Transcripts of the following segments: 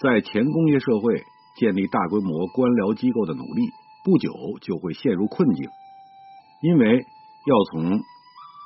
在前工业社会建立大规模官僚机构的努力，不久就会陷入困境，因为要从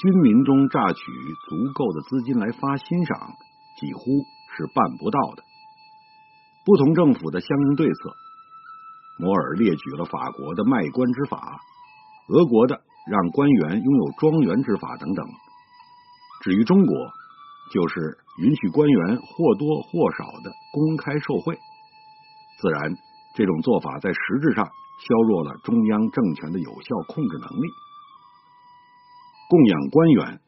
军民中榨取足够的资金来发欣赏，几乎是办不到的。不同政府的相应对策，摩尔列举了法国的卖官之法，俄国的让官员拥有庄园之法等等。至于中国，就是允许官员或多或少的公开受贿。自然，这种做法在实质上削弱了中央政权的有效控制能力。供养官员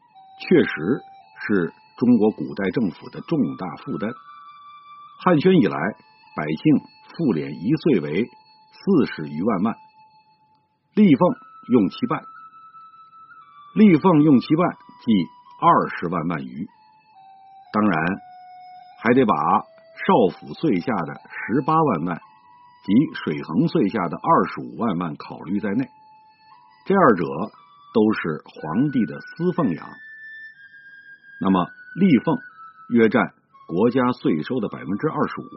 确实是中国古代政府的重大负担。汉宣以来，百姓赋敛一岁为四十余万万，立俸用其半，立俸用其半，即二十万万余。当然，还得把少府岁下的十八万万及水衡岁下的二十五万万考虑在内。这二者。都是皇帝的私奉养，那么立俸约占国家税收的百分之二十五，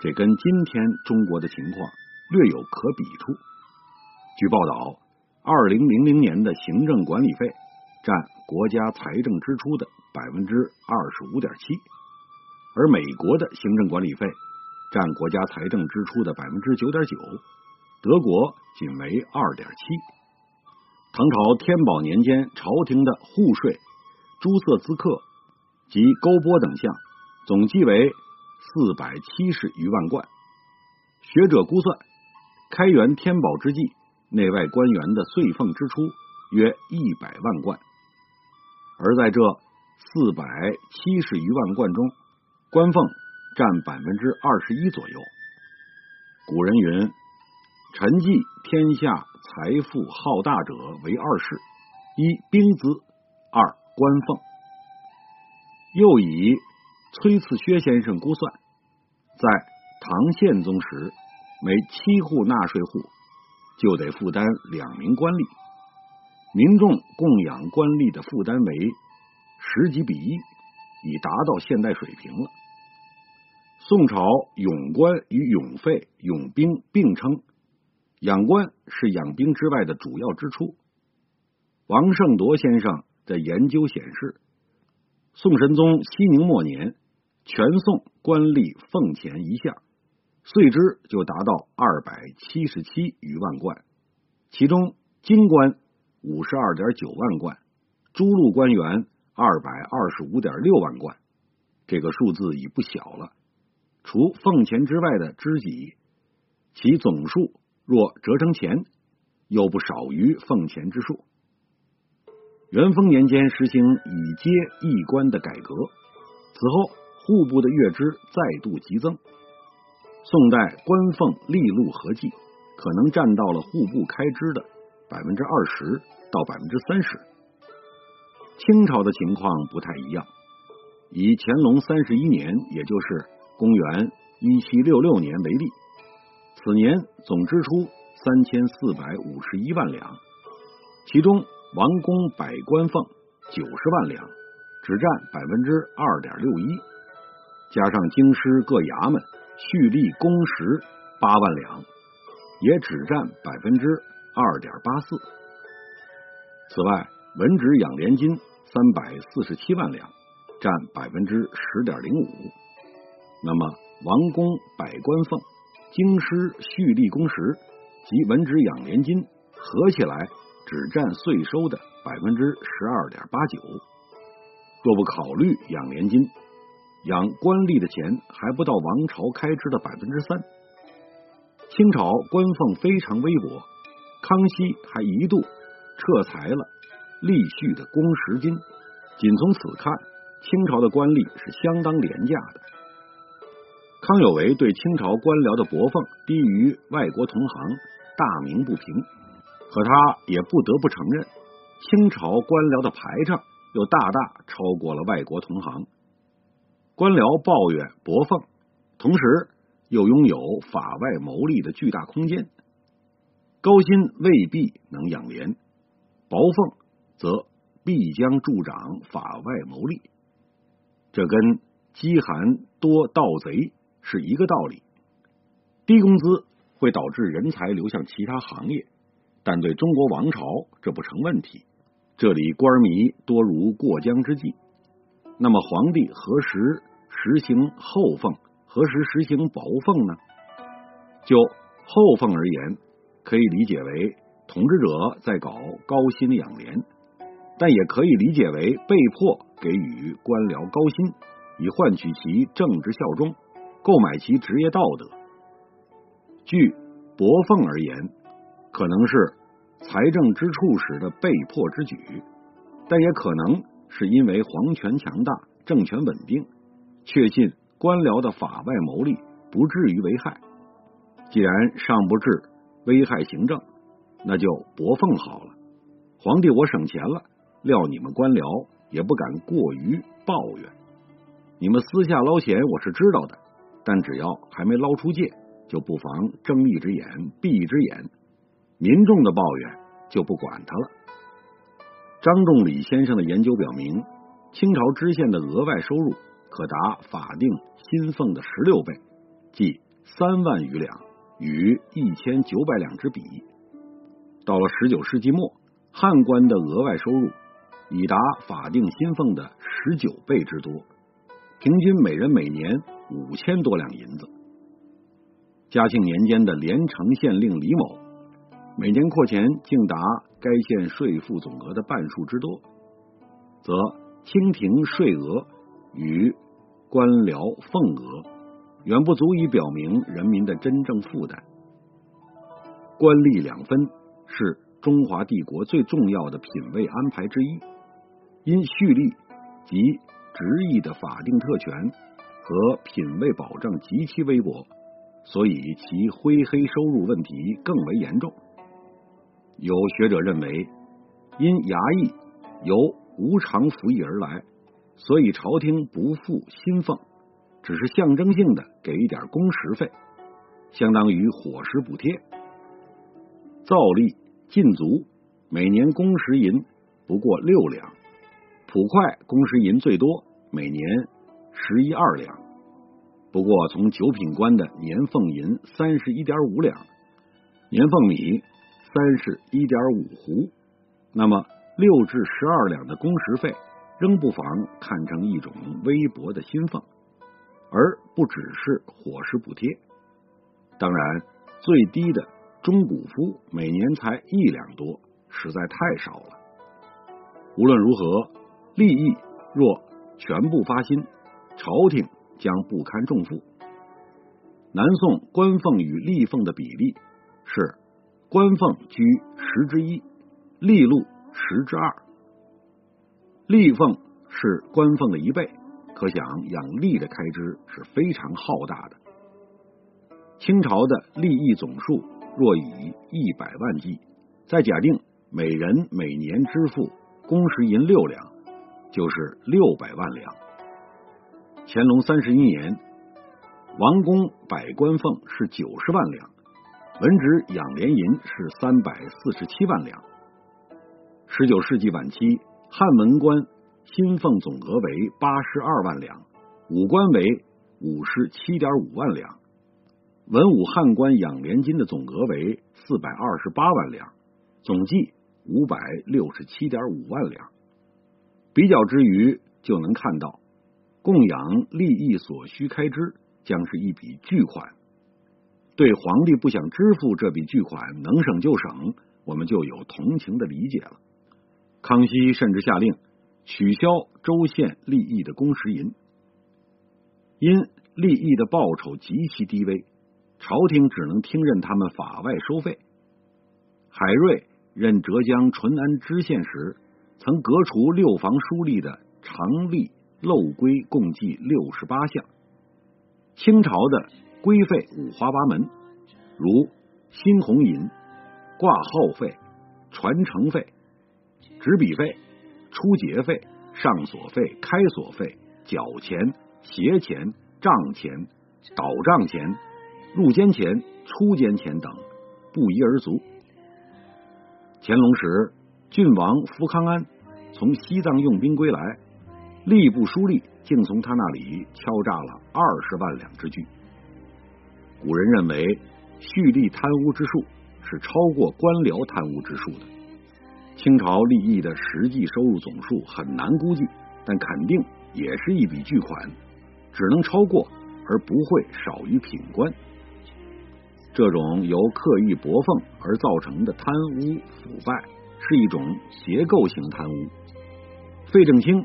这跟今天中国的情况略有可比处。据报道，二零零零年的行政管理费占国家财政支出的百分之二十五点七，而美国的行政管理费占国家财政支出的百分之九点九，德国仅为二点七。唐朝天宝年间，朝廷的户税、诸色资客及勾拨等项总计为四百七十余万贯。学者估算，开元天宝之际，内外官员的岁俸支出约一百万贯。而在这四百七十余万贯中，官俸占百分之二十一左右。古人云。臣计天下财富浩大者为二世：一兵资，二官俸。又以崔次薛先生估算，在唐宪宗时，每七户纳税户就得负担两名官吏，民众供养官吏的负担为十几比一，已达到现代水平了。宋朝勇官与勇费、勇兵并称。养官是养兵之外的主要支出。王胜铎先生的研究显示，宋神宗熙宁末年，全宋官吏俸钱一项，岁支就达到二百七十七余万贯，其中京官五十二点九万贯，诸路官员二百二十五点六万贯，这个数字已不小了。除俸钱之外的支己，其总数。若折成钱，又不少于俸钱之数。元丰年间实行以阶易官的改革，此后户部的月支再度急增。宋代官俸利禄合计，可能占到了户部开支的百分之二十到百分之三十。清朝的情况不太一样，以乾隆三十一年，也就是公元一七六六年为例。此年总支出三千四百五十一万两，其中王公百官俸九十万两，只占百分之二点六一，加上京师各衙门蓄力公时八万两，也只占百分之二点八四。此外，文职养廉金三百四十七万两，占百分之十点零五。那么，王公百官俸。京师蓄力工时及文职养廉金合起来只占税收的百分之十二点八九。若不考虑养廉金，养官吏的钱还不到王朝开支的百分之三。清朝官俸非常微薄，康熙还一度撤裁了吏蓄的公时金。仅从此看，清朝的官吏是相当廉价的。康有为对清朝官僚的薄俸低于外国同行，大鸣不平。可他也不得不承认，清朝官僚的排场又大大超过了外国同行。官僚抱怨薄俸，同时又拥有法外牟利的巨大空间。高薪未必能养廉，薄俸则必将助长法外牟利。这跟饥寒多盗贼是一个道理。低工资会导致人才流向其他行业，但对中国王朝这不成问题。这里官迷多如过江之鲫。那么皇帝何时实行厚俸，何时实行薄俸呢？就厚俸而言，可以理解为统治者在搞高薪养廉，但也可以理解为被迫给予官僚高薪，以换取其政治效忠，购买其职业道德。据薄俸而言，可能是财政支出时的被迫之举，但也可能。是因为皇权强大，政权稳定，确信官僚的法外牟利不至于危害。既然尚不至危害行政，那就薄俸好了。皇帝我省钱了，料你们官僚也不敢过于抱怨。你们私下捞钱我是知道的，但只要还没捞出界，就不妨睁一只眼闭一只眼。民众的抱怨就不管他了。张仲礼先生的研究表明，清朝知县的额外收入可达法定薪俸的十六倍，即三万余两，与一千九百两之比。到了十九世纪末，汉官的额外收入已达法定薪俸的十九倍之多，平均每人每年五千多两银子。嘉庆年间的连城县令李某。每年扩钱竟达该县税赋总额的半数之多，则清廷税额与官僚俸额远不足以表明人民的真正负担。官吏两分是中华帝国最重要的品位安排之一，因蓄力及执役的法定特权和品位保障极其微薄，所以其灰黑收入问题更为严重。有学者认为，因衙役由无偿服役而来，所以朝廷不付薪俸，只是象征性的给一点工时费，相当于伙食补贴。造吏禁足每年工时银不过六两，捕快工时银最多每年十一二两。不过从九品官的年俸银三十一点五两，年俸米。三十一点五斛，那么六至十二两的工时费，仍不妨看成一种微薄的薪俸，而不只是伙食补贴。当然，最低的中古夫每年才一两多，实在太少了。无论如何，利益若全部发薪，朝廷将不堪重负。南宋官俸与吏俸的比例是。官俸居十之一，吏禄十之二。吏俸是官俸的一倍，可想养吏的开支是非常浩大的。清朝的利益总数若以一百万计，再假定每人每年支付工时银六两，就是六百万两。乾隆三十一年，王公百官俸是九十万两。文职养廉银是三百四十七万两。十九世纪晚期，汉文官薪俸总额为八十二万两，武官为五十七点五万两。文武汉官养廉金的总额为四百二十八万两，总计五百六十七点五万两。比较之余，就能看到供养利益所需开支将是一笔巨款。对皇帝不想支付这笔巨款，能省就省，我们就有同情的理解了。康熙甚至下令取消州县利益的公时银，因利益的报酬极其低微，朝廷只能听任他们法外收费。海瑞任浙江淳安知县时，曾革除六房书吏的常例漏规共计六十八项。清朝的规费五花八门，如新红银、挂号费、传承费、执笔费、出节费、上锁费、开锁费、缴钱、携钱、账钱、倒账钱、入监钱、出监钱等，不一而足。乾隆时，郡王福康安从西藏用兵归来，吏部书吏竟从他那里敲诈了二十万两之巨。古人认为，蓄力贪污之数是超过官僚贪污之数的。清朝利益的实际收入总数很难估计，但肯定也是一笔巨款，只能超过而不会少于品官。这种由刻意薄奉而造成的贪污腐败，是一种结构性贪污。费正清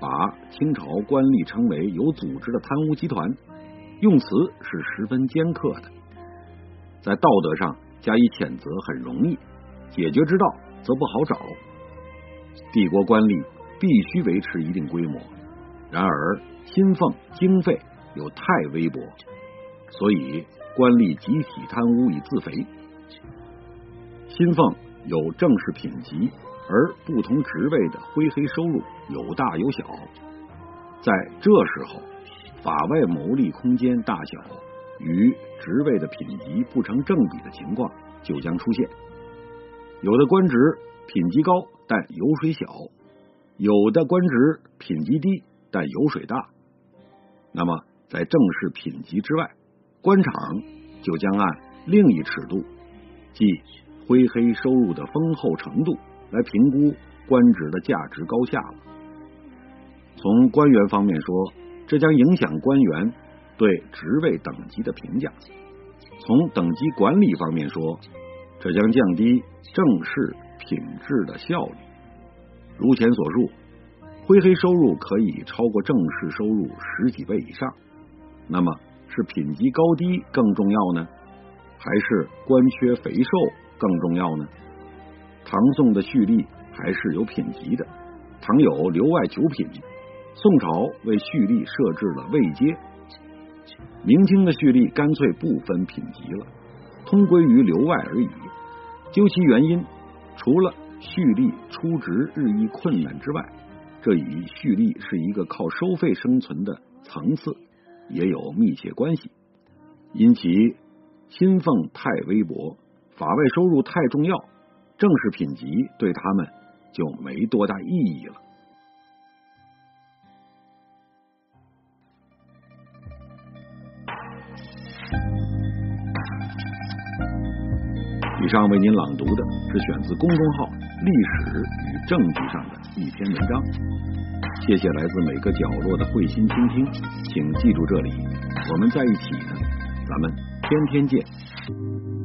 把清朝官吏称为有组织的贪污集团，用词是十分尖刻的。在道德上加以谴责很容易，解决之道则不好找。帝国官吏必须维持一定规模，然而薪俸经费又太微薄，所以。官吏集体贪污以自肥，薪俸有正式品级，而不同职位的灰黑收入有大有小。在这时候，法外牟利空间大小与职位的品级不成正比的情况就将出现。有的官职品级高，但油水小；有的官职品级低，但油水大。那么，在正式品级之外。官场就将按另一尺度，即灰黑收入的丰厚程度来评估官职的价值高下了。从官员方面说，这将影响官员对职位等级的评价；从等级管理方面说，这将降低正式品质的效率。如前所述，灰黑收入可以超过正式收入十几倍以上，那么。是品级高低更重要呢，还是官缺肥瘦更重要呢？唐宋的蓄吏还是有品级的，唐有留外九品，宋朝为蓄吏设置了位阶，明清的蓄吏干脆不分品级了，通归于留外而已。究其原因，除了蓄吏出职日益困难之外，这与蓄吏是一个靠收费生存的层次。也有密切关系，因其薪俸太微薄，法外收入太重要，正式品级对他们就没多大意义了。以上为您朗读的是选自公众号《历史与证据》上的一篇文章。谢谢来自每个角落的慧心倾听，请记住这里，我们在一起呢，咱们天天见。